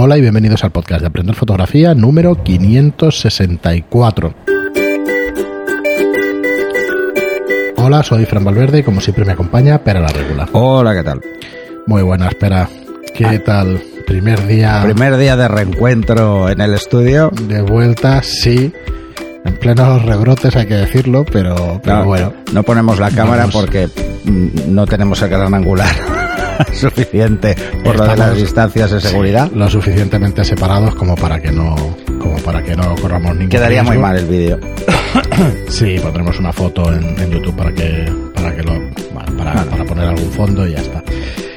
Hola y bienvenidos al podcast de Aprender Fotografía número 564. Hola, soy Fran Valverde y como siempre me acompaña Pera la Regula. Hola, ¿qué tal? Muy buena, espera. ¿Qué Ah. tal? Primer día Primer día de reencuentro en el estudio. de vuelta, sí. En plenos rebrotes hay que decirlo, pero, pero No, bueno. no ponemos la cámara Vamos. porque mm, no tenemos el gran angular suficiente por lo de las distancias de seguridad. Lo suficientemente separados como para que no como para que no corramos ningún Quedaría muy mal el vídeo. Sí, pondremos una foto en, en YouTube para que para que lo para, Vale. para poner algún fondo y ya está.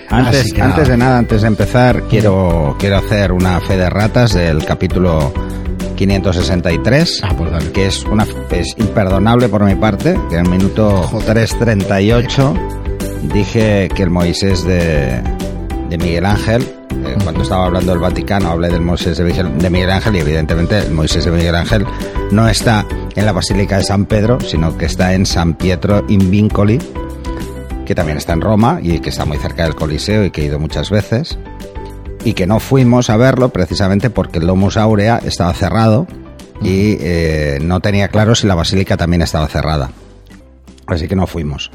Antes, que antes de nada, antes de empezar, quiero, quiero hacer una fe de ratas del capítulo 563. Ah, pues que es una es imperdonable por mi parte, que en el minuto 3.38 dije que el Moisés de, de Miguel Ángel, eh, cuando estaba hablando del Vaticano, hablé del Moisés de Miguel, de Miguel Ángel y evidentemente el Moisés de Miguel Ángel no está en la Basílica de San Pedro, sino que está en San Pietro in Vincoli, que también está en Roma y que está muy cerca del Coliseo y que he ido muchas veces. Y que no fuimos a verlo precisamente porque el Domus Aurea estaba cerrado y eh, no tenía claro si la basílica también estaba cerrada. Así que no fuimos.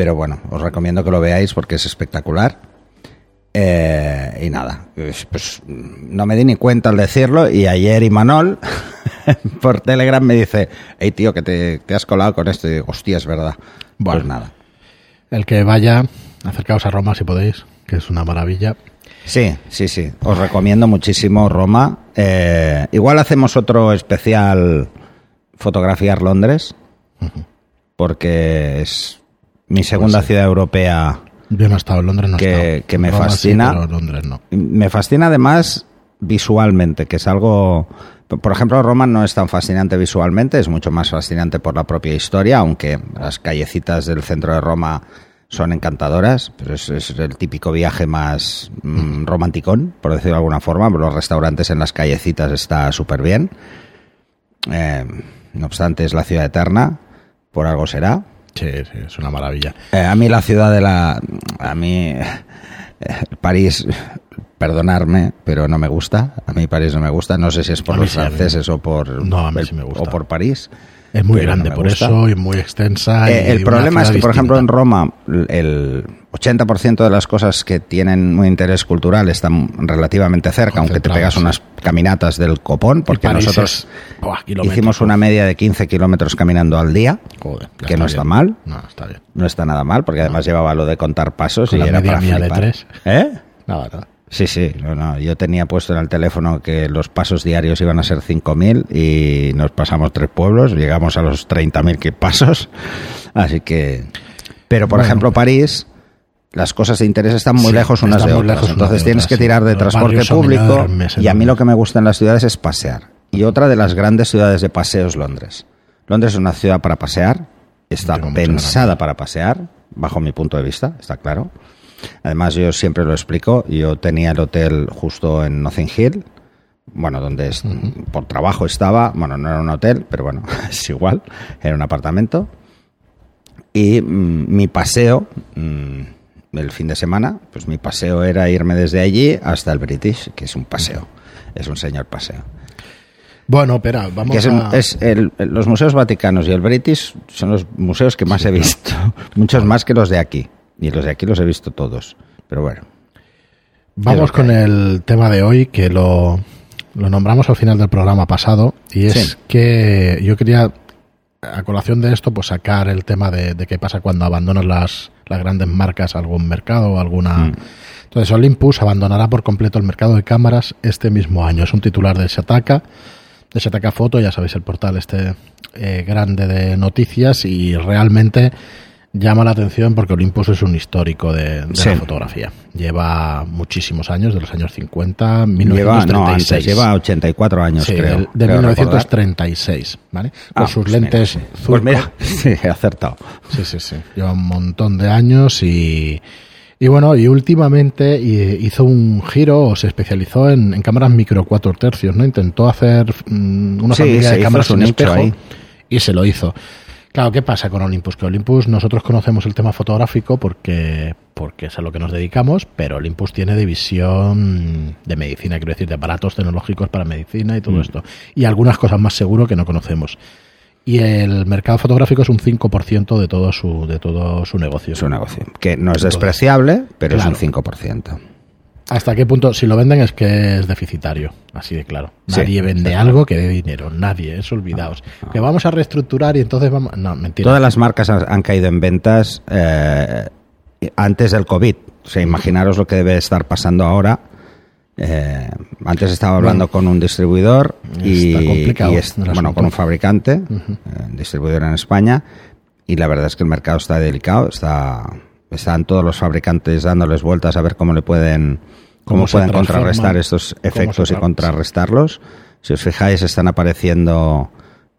Pero bueno, os recomiendo que lo veáis porque es espectacular. Eh, y nada, pues, no me di ni cuenta al decirlo y ayer Imanol por Telegram me dice, hey tío, que te, te has colado con esto y digo, hostia, es verdad. Bueno. Pues nada. El que vaya, acercaos a Roma si podéis, que es una maravilla. Sí, sí, sí. Os recomiendo muchísimo Roma. Eh, igual hacemos otro especial fotografiar Londres, porque es mi segunda Pues sí. ciudad europea. Yo no he estado en Londres, no he Que- estado. que me Roma sí, fascina. pero Londres no. Me fascina además visualmente, que es algo... Por ejemplo, Roma no es tan fascinante visualmente, es mucho más fascinante por la propia historia, aunque las callecitas del centro de Roma son encantadoras, pero es, es el típico viaje más mm, romanticón, por decirlo de alguna forma. Los restaurantes en las callecitas está súper bien. Eh, no obstante, es la ciudad eterna, por algo será. Sí, sí, es una maravilla. Eh, a mí la ciudad de la... A mí eh, París, perdonarme, pero no me gusta. A mí París no me gusta. No sé si es por los sí, franceses o por, No, a mí el- sí me gusta. o por París. Es muy no grande por gusta. eso y muy extensa. Eh, y el problema es que, por ejemplo, en. Roma el 80% de las cosas que tienen un interés cultural están relativamente cerca, aunque te pegas unas caminatas del copón, porque nosotros es, hicimos una media de 15 kilómetros caminando al día, Joder, que no está bien. mal. No, está bien. No está nada mal, porque además llevaba lo de contar pasos Con y la era media para mía de tres. ¿Eh? Nada, nada. Sí, sí, no, no. Yo tenía puesto en el teléfono que los pasos diarios iban a ser 5.000 y nos pasamos tres pueblos, llegamos a los 30.000 que pasos, así que... Pero, por Bueno. ejemplo, París, las cosas de interés están muy Sí, lejos unas de otras, lejos entonces de tienes otras, que tirar de transporte público enormes, y a mí lo que me gusta en las ciudades es pasear. Y otra de las grandes ciudades de paseo es Londres. Londres es una ciudad para pasear, está Tengo pensada para pasear, bajo mi punto de vista, está claro. Además, yo siempre lo explico. Yo tenía el hotel justo en Nothing Hill, bueno, donde es- por trabajo estaba. Bueno, no era un hotel, pero bueno, es igual. Era un apartamento. Y mm, mi paseo, mm, el fin de semana, pues mi paseo era irme desde allí hasta el British, que es un paseo. Es un señor paseo. Bueno, espera, vamos es, a... es el- los museos vaticanos y el British son los museos que más he visto. Muchos más que los de aquí. Y los de aquí los he visto todos. Pero bueno. Vamos con el tema de hoy que lo, lo nombramos al final del programa pasado y es Sí. que yo quería a colación de esto pues sacar el tema de, de qué pasa cuando abandonan las, las grandes marcas algún mercado o alguna Mm. entonces Olympus abandonará por completo el mercado de cámaras este mismo año es un titular de Shataka de Shataka Foto ya sabéis el portal este eh, grande de noticias y realmente llama la atención porque Olympus es un histórico de, de Sí. la fotografía. Lleva muchísimos años, de los años 50, Lleva, 1936. no, antes, lleva 84 años, Sí, creo. del- de creo 1936, ¿vale? Con Ah, sus pues lentes mira, sí. Zurco. Pues mira, sí, he acertado. Sí, sí, sí. Lleva un montón de años y, y bueno, y últimamente hizo un giro o se especializó en, en cámaras micro 4 tercios, ¿no? Intentó hacer mm, una Sí, familia de cámaras sin espejo ahí. y se lo hizo. Claro, ¿qué pasa con Olympus? Que Olympus nosotros conocemos el tema fotográfico porque, porque es a lo que nos dedicamos, pero Olympus tiene división de medicina, quiero decir, de aparatos tecnológicos para medicina y todo Mm. esto. Y algunas cosas más seguro que no conocemos. Y el mercado fotográfico es un 5% de todo su, de todo su negocio. Es un negocio. Que no es Entonces, despreciable, pero claro. es un 5%. ¿Hasta qué punto? Si lo venden es que es deficitario, así de claro. Sí, Nadie vende algo que dé dinero, nadie, eso olvidaos. Que vamos a reestructurar y entonces vamos... No, mentira. Todas las marcas han han caído en ventas eh, antes del COVID. O sea, imaginaros lo que debe estar pasando ahora. Eh, antes estaba hablando con un distribuidor y, Está complicado y es- bueno, con un fabricante, eh, distribuidor en España, y la verdad es que el mercado está delicado, está, están todos los fabricantes dándoles vueltas a ver cómo le pueden, cómo, pueden contrarrestar estos efectos y tra- contrarrestarlos. Si os fijáis, están apareciendo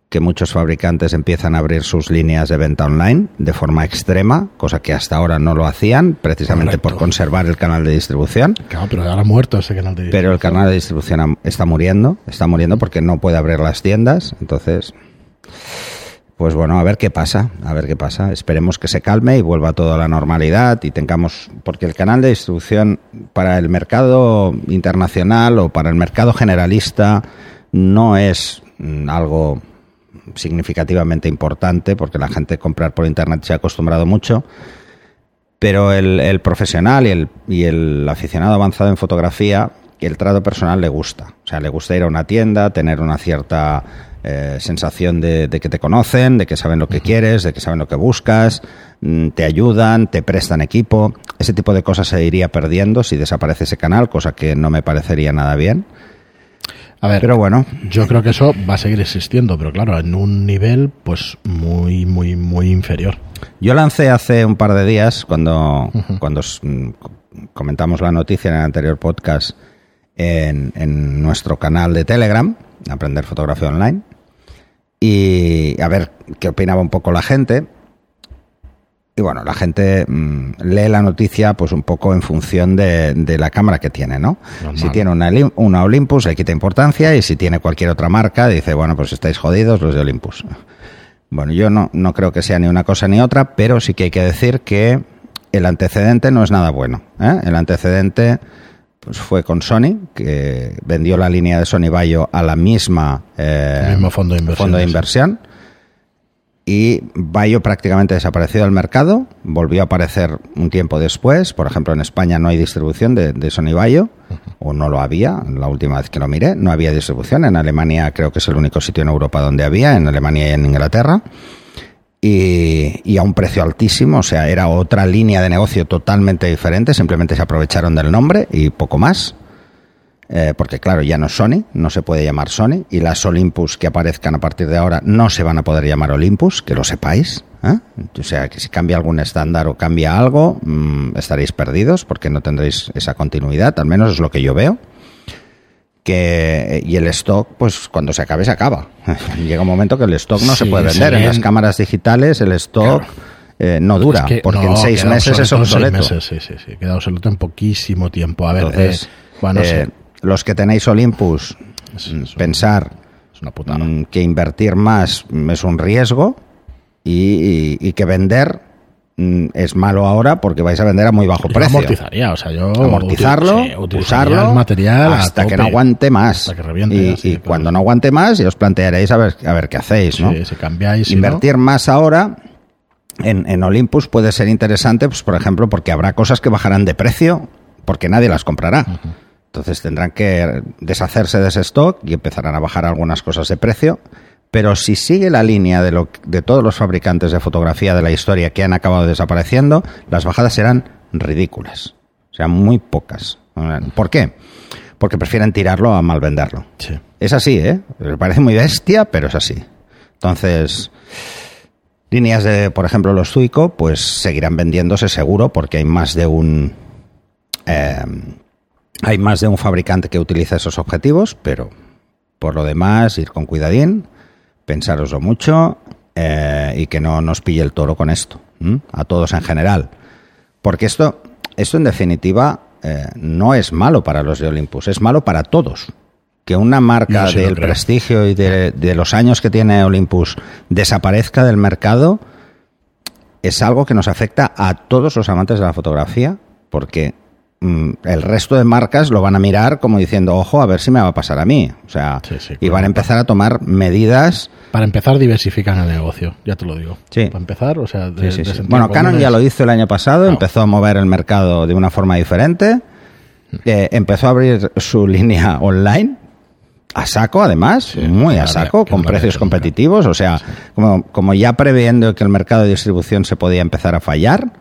que muchos fabricantes empiezan a abrir sus líneas de venta online de forma extrema, cosa que hasta ahora no lo hacían, precisamente por conservar el canal de distribución. Claro, pero ahora ha muerto ese canal de Pero el canal de distribución está muriendo, está muriendo porque no puede abrir las tiendas. Entonces, pues bueno, a ver qué pasa, a ver qué pasa. Esperemos que se calme y vuelva todo a la normalidad y tengamos, porque el canal de distribución para el mercado internacional o para el mercado generalista no es mm, algo significativamente importante porque la gente comprar por internet se ha acostumbrado mucho pero el, profesional y el, y el aficionado avanzado en fotografía, el trato personal le gusta. O sea, le gusta ir a una tienda, tener una cierta eh, sensación de, de que te conocen, de que saben lo que quieres, de que saben lo que buscas, mm, te ayudan, te prestan equipo. Ese tipo de cosas se iría perdiendo si desaparece ese canal, cosa que no me parecería nada bien. A ver, Pero bueno, yo creo que eso va a seguir existiendo, pero claro, en un nivel pues muy, muy, muy inferior. Yo lancé hace un par de días, cuando, cuando mm, comentamos la noticia en el anterior podcast, en, en nuestro canal de Telegram, Aprender Fotografía Online, y a ver qué opinaba un poco la gente. Y bueno, la gente mm, lee la noticia pues un poco en función de, de la cámara que tiene, ¿no? Normal. Si tiene una, una Olympus le quita importancia y si tiene cualquier otra marca dice, bueno, pues estáis jodidos los de Olympus. Bueno, yo no, no creo que sea ni una cosa ni otra, pero sí que hay que decir que el antecedente no es nada bueno. ¿eh? El antecedente pues, fue con Sony, que vendió la línea de Sony Bayo a la misma eh, El mismo fondo de inversión, fondo de sí. inversión. Y Bayo prácticamente desapareció del mercado, volvió a aparecer un tiempo después. Por ejemplo, en España no hay distribución de, de Sony Bayo, o no lo había, la última vez que lo miré, no había distribución. En Alemania creo que es el único sitio en Europa donde había, en Alemania y en Inglaterra. Y, a un precio altísimo, o sea, era otra línea de negocio totalmente diferente, simplemente se aprovecharon del nombre y poco más. Eh, porque claro, ya no es Sony, no se puede llamar Sony, y las Olympus que aparezcan a partir de ahora no se van a poder llamar Olympus, que lo sepáis. ¿eh? O sea, que si cambia algún estándar o cambia algo, mm, estaréis perdidos porque no tendréis esa continuidad, al menos es lo que yo veo. Que, y el stock, pues cuando se acabe, se acaba. Llega un momento que el stock no se puede vender. En las cámaras digitales el stock eh, no dura, Es que porque no, en seis meses es obsoleto meses, sí, sí, sí, queda obsoleto en poquísimo tiempo. A ver, Entonces, eh, bueno, sé, eh, los que tenéis Olympus, Es- mm, pensar es una putada. mm, que invertir más es un riesgo y, y- y que vender es malo ahora porque vais a vender a muy bajo Yo precio. amortizaría, o sea, yo Amortizarlo, sí, usarlo el material hasta que no aguante más. Hasta que reviente, y claro. cuando no aguante más, ya os plantearéis a ver, a ver qué hacéis, ¿no? Sí, si cambiáis, si Invertir más ahora en, en Olympus puede ser interesante, pues, por ejemplo, porque habrá cosas que bajarán de precio porque nadie las comprará. Entonces tendrán que deshacerse de ese stock y empezarán a bajar algunas cosas de precio. Pero si sigue la línea de, lo, de todos los fabricantes de fotografía de la historia que han acabado desapareciendo, las bajadas serán ridículas. O sea, muy pocas. ¿Por qué? Porque prefieren tirarlo a mal venderlo. no. Sí. Es así, ¿eh? Me parece muy bestia, pero es así. Entonces, líneas de, por ejemplo, los Zuico, pues seguirán vendiéndose seguro porque hay más de un... eh, hay más de un fabricante que utiliza esos objetivos, pero por lo demás, ir con cuidadín, pensároslo mucho eh, y que no nos pille el toro con esto, ¿m? a todos en general. Porque esto, esto en definitiva, eh, no es malo para los de Olympus, es malo para todos. que una marca del prestigio y de, de los años que tiene Olympus desaparezca del mercado es algo que nos afecta a todos los amantes de la fotografía, porque el resto de marcas lo van a mirar como diciendo, ojo, a ver si me va a pasar a mí. O sea, Sí, sí, y van a empezar a tomar medidas. Para empezar, diversifican el negocio, ya te lo digo. Sí. Para empezar, o sea, de, Sí, de Bueno, Canon ya lo hizo el año pasado, empezó a mover el mercado de una forma diferente, eh, empezó a abrir su línea online. A saco, además, muy a saco, con precios competitivos, o sea, como, como ya previendo que el mercado de distribución se podía empezar a fallar.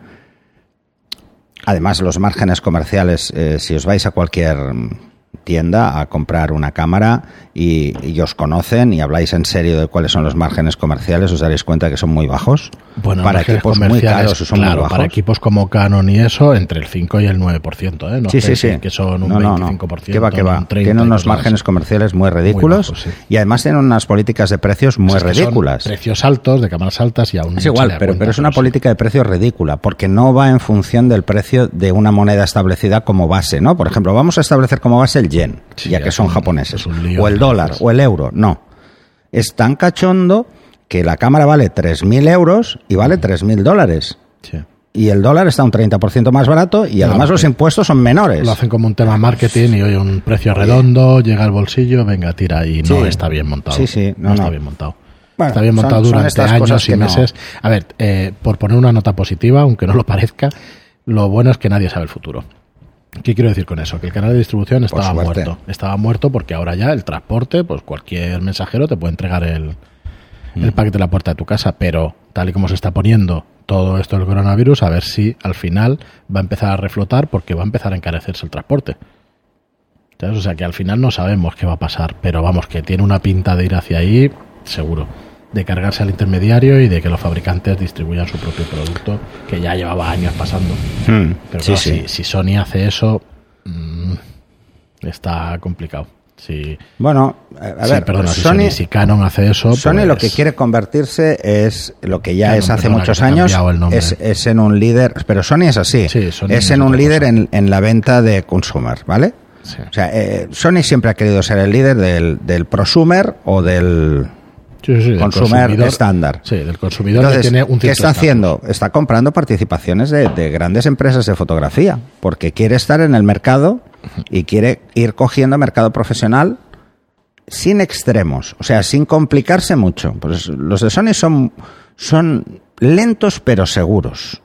Además, los márgenes comerciales, eh, si os vais a cualquier tienda a comprar una cámara y, y os conocen y habláis en serio de cuáles son los márgenes comerciales, os daréis cuenta que son muy bajos. Bueno, para equipos muy caros son claro, muy bajos. para equipos como Canon y eso, entre el 5 y el 9%, ¿eh? No sí, sí, sí. Que son un No, no, no. 25%. Que va, que va. un 30 Tiene y unos márgenes comerciales muy ridículos bajos, sí. y además tiene unas políticas de precios muy Es que son ridículas. Precios altos, de cámaras altas y aún Es igual, pero, pero es una política de precios ridícula, porque no va en función del precio de una moneda establecida como base, ¿no? Por ejemplo, vamos a establecer como base el yen, Sí, ya que son un- japoneses, o el dólar, o el euro, no. Es tan cachondo que la cámara vale 3.000 euros y vale 3.000 dólares. Sí. Y el dólar está un 30% más barato y además los impuestos son menores. Lo hacen como un tema marketing y oye, un precio redondo, llega al bolsillo, venga, tira y no Sí. está bien montado. Sí, sí, no, está no. bien montado. Bueno, está bien montado son durante años y no- meses. A ver, eh, por poner una nota positiva, aunque no lo parezca, lo bueno es que nadie sabe el futuro. ¿Qué quiero decir con eso? Que el canal de distribución estaba muerto. Estaba muerto porque ahora ya el transporte, pues cualquier mensajero te puede entregar el, Mm. el paquete a la puerta de tu casa, pero tal y como se está poniendo todo esto del coronavirus, a ver si al final va a empezar a reflotar porque va a empezar a encarecerse el transporte. ¿Sabes? O sea que al final no sabemos qué va a pasar, pero vamos, que tiene una pinta de ir hacia ahí, seguro. De cargarse al intermediario y de que los fabricantes distribuyan su propio producto, que ya llevaba años pasando. Hmm, Pero sí, claro, sí. Si, si Sony hace eso, mm, está complicado. Si, Bueno, a a si, ver, perdona, si Sony, Sony- si Canon hace eso, Sony pues- lo que quiere convertirse es lo que ya Canon, es hace perdona, muchos años, cambiado el nombre. es, es en un líder, pero Sony es así, Sí, Sony es en un líder en, en la venta de consumer, ¿vale? Sí. O sea, eh, Sony siempre ha querido ser el líder del, del prosumer o del Sí, sí, sí, del consumer estándar. Sí, del consumidor Entonces, que tiene un ¿qué está haciendo? Está comprando participaciones de, de grandes empresas de fotografía, porque quiere estar en el mercado y quiere ir cogiendo mercado profesional sin extremos, o sea, sin complicarse mucho. Pues los de Sony son, son lentos pero seguros.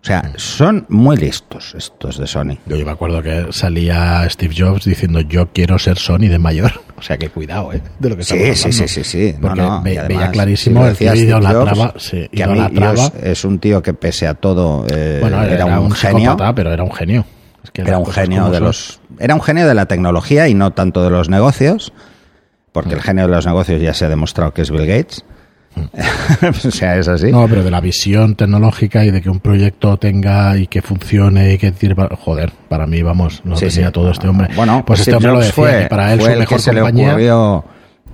O sea, son muy listos estos de Sony. Yo me acuerdo que salía Steve Jobs diciendo yo quiero ser Sony de mayor. O sea que cuidado, ¿eh? De lo que Sí, estamos sí, sí, hablando. sí, sí. No, Porque no, ve- y veía clarísimo si lo el tío idolatraba, sí, que idolatraba. es, un tío que pese a todo eh, bueno, era, un, genio. pero era un genio. Es que Era un genio de los era un genio de la tecnología y no tanto de los negocios, porque Mm. el genio de los negocios ya se ha demostrado que es Bill Gates. o sea, es así. No, pero de la visión tecnológica y de que un proyecto tenga y que funcione y que tire para- joder, para mí vamos, no Sí, tenía sí. todo este hombre. Bueno, pues este hombre lo decía fue, y para él fue su mejor que se compañía le ocurrió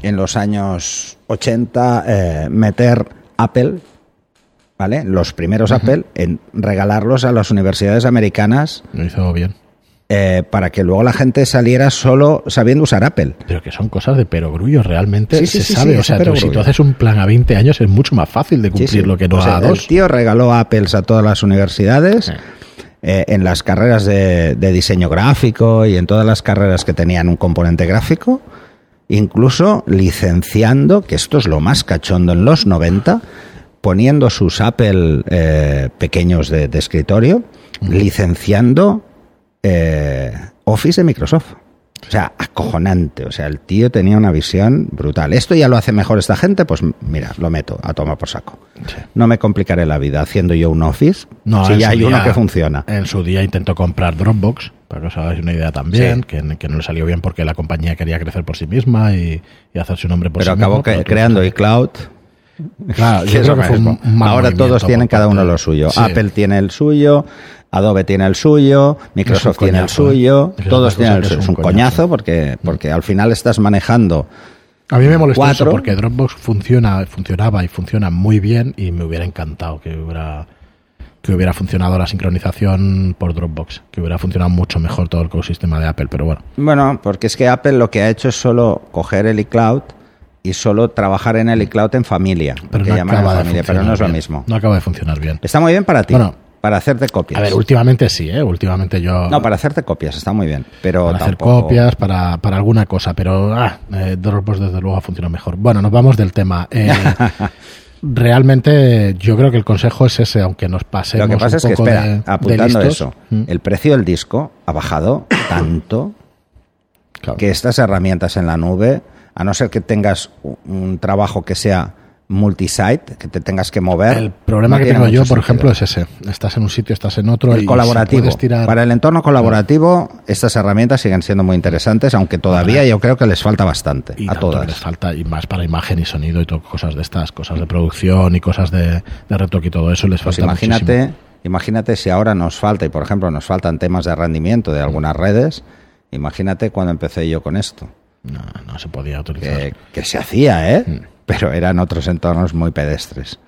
en los años 80 eh, meter Apple, ¿vale? Los primeros Apple en regalarlos a las universidades americanas lo hizo bien. Eh, para que luego la gente saliera solo sabiendo usar Apple. Pero que son cosas de perogrullo, realmente Sí, sí, se sí, sabe. sí, o sea, tú- si tú haces un plan a 20 años es mucho más fácil de cumplir lo que no Pues a dos. El tío regaló Apples a todas las universidades. Eh, en las carreras de, de diseño gráfico y en todas las carreras que tenían un componente gráfico, incluso licenciando, que esto es lo más cachondo en los 90, poniendo sus Apple eh, pequeños de, de escritorio, licenciando eh, Office de Microsoft. O sea, acojonante. O sea, el tío tenía una visión brutal. ¿Esto ya lo hace mejor esta gente? Pues mira, lo meto a tomar por saco. Sí. No me complicaré la vida haciendo yo un Office No, si ya su hay uno día- que funciona. En su día intentó comprar Dropbox, para que os hagáis una idea también, Sí. que, que no le salió bien porque la compañía quería crecer por sí misma y, y hacerse un nombre por Pero sí acabó misma, pero tú- creando iCloud. Claro, que yo es creo lo que fue un, mismo. un mal Ahora todos tienen cada uno lo suyo. Sí. Apple tiene el suyo, Adobe tiene el suyo, Microsoft tiene el coñazo, ¿eh? suyo, todos tienen el suyo. es un un coñazo coñazo. porque, porque al final estás manejando. A mí me molestó Cuatro. eso porque Dropbox funciona, funcionaba y funciona muy bien y me hubiera encantado que hubiera que hubiera funcionado la sincronización por Dropbox, que hubiera funcionado mucho mejor todo el ecosistema de Apple, pero bueno. Bueno, porque es que Apple lo que ha hecho es solo coger el iCloud y solo trabajar en el iCloud en familia. Pero no, acaba de familia, pero no es lo bien. mismo. No acaba de funcionar bien. Está muy bien para ti, Bueno, para hacerte copias. A ver, últimamente sí, ¿eh? Últimamente yo... no, para hacerte copias está muy bien, pero para hacer copias, para, para alguna cosa, pero ah, eh, Dropbox desde luego funciona mejor. Bueno, nos vamos del tema. Eh, realmente yo creo que el consejo es ese, aunque nos pasemos Lo que pasa un es que, espera, de- apuntando eso, Mm. el precio del disco ha bajado tanto Claro. que estas herramientas en la nube, a no ser que tengas un- trabajo que sea multisite, que te tengas que mover. El problema no que tengo yo, por ejemplo, es ese. Estás en un sitio, estás en otro y el si colaborativo. tirar- Para el entorno colaborativo, estas herramientas siguen siendo muy interesantes, aunque todavía yo creo que les falta bastante y a todas. les falta y más para imagen y sonido y todo, cosas de estas, cosas de producción y cosas de, de retoque y todo eso les Pues falta imagínate, muchísimo. imagínate si ahora nos falta, y por ejemplo nos faltan temas de rendimiento de algunas redes, imagínate cuando empecé yo con esto. No, no se podía utilizar. Que, que se hacía, ¿eh? Mm. Pero eran otros entornos muy pedestres.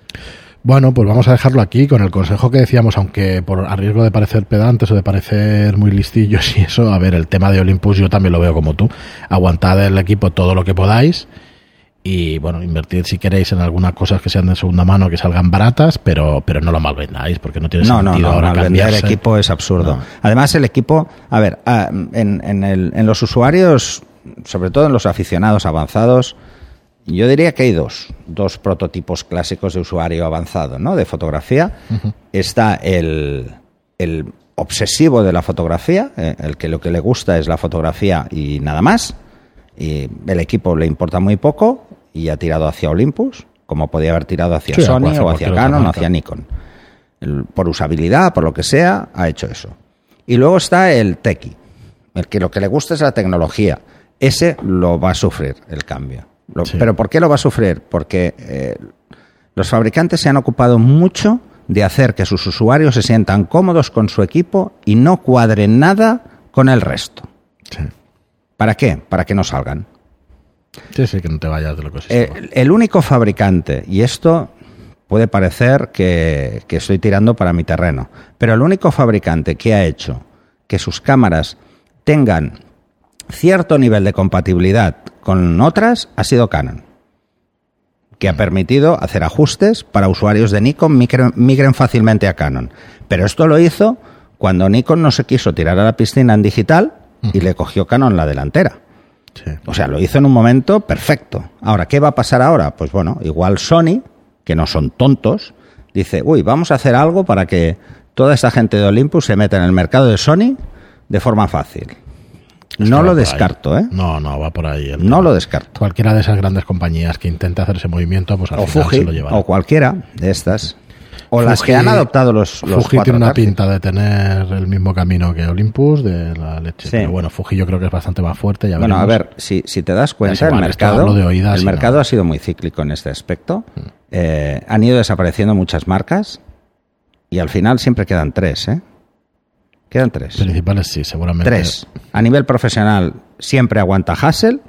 Bueno, pues vamos a dejarlo aquí con el consejo que decíamos, aunque por a riesgo de parecer pedantes o de parecer muy listillos y eso, a ver, el tema de Olympus yo también lo veo como tú. Aguantad el equipo todo lo que podáis y bueno, invertid si queréis en algunas cosas que sean de segunda mano, que salgan baratas, pero, pero no lo malvendáis porque no tiene No, sentido no, ahora no, vender cambiarse. equipo es absurdo. Además, el equipo, a ver, ah, en, en el- en los usuarios, sobre todo en los aficionados avanzados, yo diría que hay dos, dos prototipos clásicos de usuario avanzado, ¿no? De fotografía. Está el, el obsesivo de la fotografía, eh, el que lo que le gusta es la fotografía y nada más. Y el equipo le importa muy poco y ha tirado hacia Olympus, como podía haber tirado hacia Sí, Sony hacia o hacia Canon o hacia Nikon. El- por usabilidad, por lo que sea, ha hecho eso. Y luego está el techie, el que lo que le gusta es la tecnología. Ese lo va a sufrir el cambio. Lo- Sí. ¿Pero por qué lo va a sufrir? Porque eh, los fabricantes se han ocupado mucho de hacer que sus usuarios se sientan cómodos con su equipo y no cuadren nada con el resto. Sí. ¿Para qué? Para que no salgan. Sí, sí, que no te vayas de lo que Eh, el único fabricante, y esto puede parecer que, que estoy tirando para mi terreno, pero el único fabricante que ha hecho que sus cámaras tengan cierto nivel de compatibilidad con otras ha sido Canon, que ha permitido hacer ajustes para usuarios de Nikon migren, migren fácilmente a Canon. Pero esto lo hizo cuando Nikon no se quiso tirar a la piscina en digital y le cogió Canon la delantera. Sí. O sea, lo hizo en un momento perfecto. Ahora, ¿qué va a pasar ahora? Pues bueno, igual Sony, que no son tontos, dice, uy, vamos a hacer algo para que toda esta gente de Olympus se meta en el mercado de Sony de forma fácil. No lo descarto, ¿eh? No, no, va por ahí. el No tema. lo descarto. Cualquiera de esas grandes compañías que intente hacer ese movimiento, pues al O final Fuji, se lo llevará. o cualquiera de estas. O las Fuji- que han adoptado los, los Fuji tiene una pinta de tener el mismo camino que Olympus de la leche. Sí. Pero bueno, Fuji yo creo que es bastante más fuerte. Ya Bueno, a ver, si, si te das cuenta, el igual, mercado, de oídas el mercado no. Mm. ha sido muy cíclico en este aspecto. Eh, han ido desapareciendo muchas marcas y al final siempre quedan tres, ¿eh? Quedan tres. Principales sí, seguramente. Tres. A nivel profesional siempre aguanta Hassel.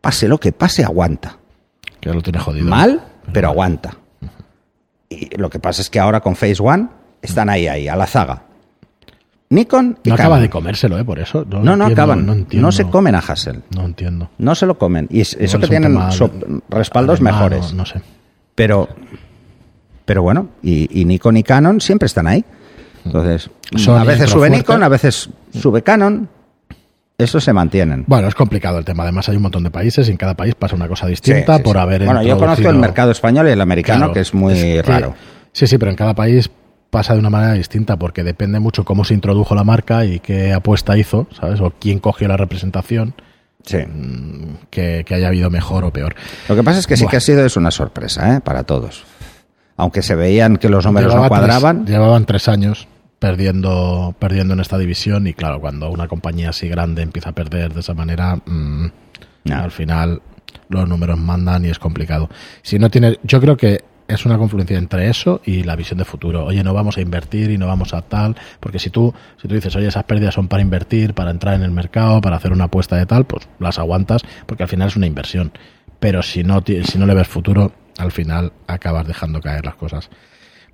Pase lo que pase, aguanta. Que lo tiene jodido. Mal, pero aguanta. Y lo que pasa es que ahora con Phase One están ahí, ahí, a la zaga. Nikon y No acaba Canon. de comérselo, ¿eh? Por eso. No, No, no entiendo, acaban. No, se comen a Hassel. No entiendo. No se lo comen. Y es- eso Igual que tienen so- respaldos mejores. No, no sé. Pero, pero bueno, y, y Nikon y Canon siempre están ahí. Entonces, Sony a veces sube. Nikon, a veces sube Canon. Eso se mantienen. Bueno, es complicado el tema. Además, hay un montón de países y en cada país pasa una cosa distinta Sí, sí, por sí. haber. Bueno, yo conozco el mercado español y el americano, Claro, que es muy que- raro. Sí, sí, pero en cada país pasa de una manera distinta porque depende mucho cómo se introdujo la marca y qué apuesta hizo, ¿sabes? O quién cogió la representación, Sí. que, que haya habido mejor o peor. Lo que pasa es que sí que ha sido es una sorpresa ¿eh? para todos. Aunque se veían que los números Llevaba no cuadraban. tres- llevaban tres años perdiendo, perdiendo en esta división y claro, cuando una compañía así grande empieza a perder de esa manera, mm, No. al final los números mandan y es complicado. Si no tiene, yo creo que es una confluencia entre eso y la visión de futuro. Oye, no vamos a invertir y no vamos a tal, porque si tú, si tú dices, oye, esas pérdidas son para invertir, para entrar en el mercado, para hacer una apuesta de tal, pues las aguantas, porque al final es una inversión. Pero si no, si no le ves futuro, al final acabas dejando caer las cosas.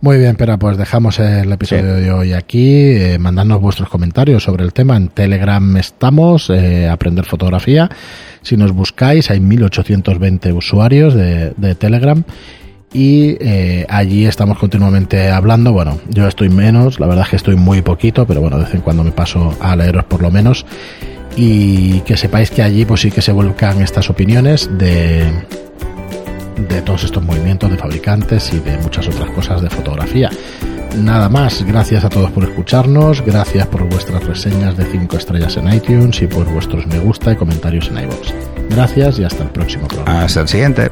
Muy bien, pero pues dejamos el episodio de hoy aquí. Eh, mandadnos vuestros comentarios sobre el tema. En Telegram estamos, eh, Aprender Fotografía. Si nos buscáis, hay 1820 usuarios de, de Telegram y eh, allí estamos continuamente hablando. Bueno, yo estoy menos, la verdad es que estoy muy poquito, pero bueno, de vez en cuando me paso a leeros por lo menos. Y que sepáis que allí pues sí que se volcan estas opiniones de, de todos estos movimientos de fabricantes y de muchas otras cosas de fotografía. Nada más, gracias a todos por escucharnos, gracias por vuestras reseñas de 5 estrellas en iTunes y por vuestros me gusta y comentarios en iVoox. Gracias y hasta el próximo programa. Hasta el siguiente.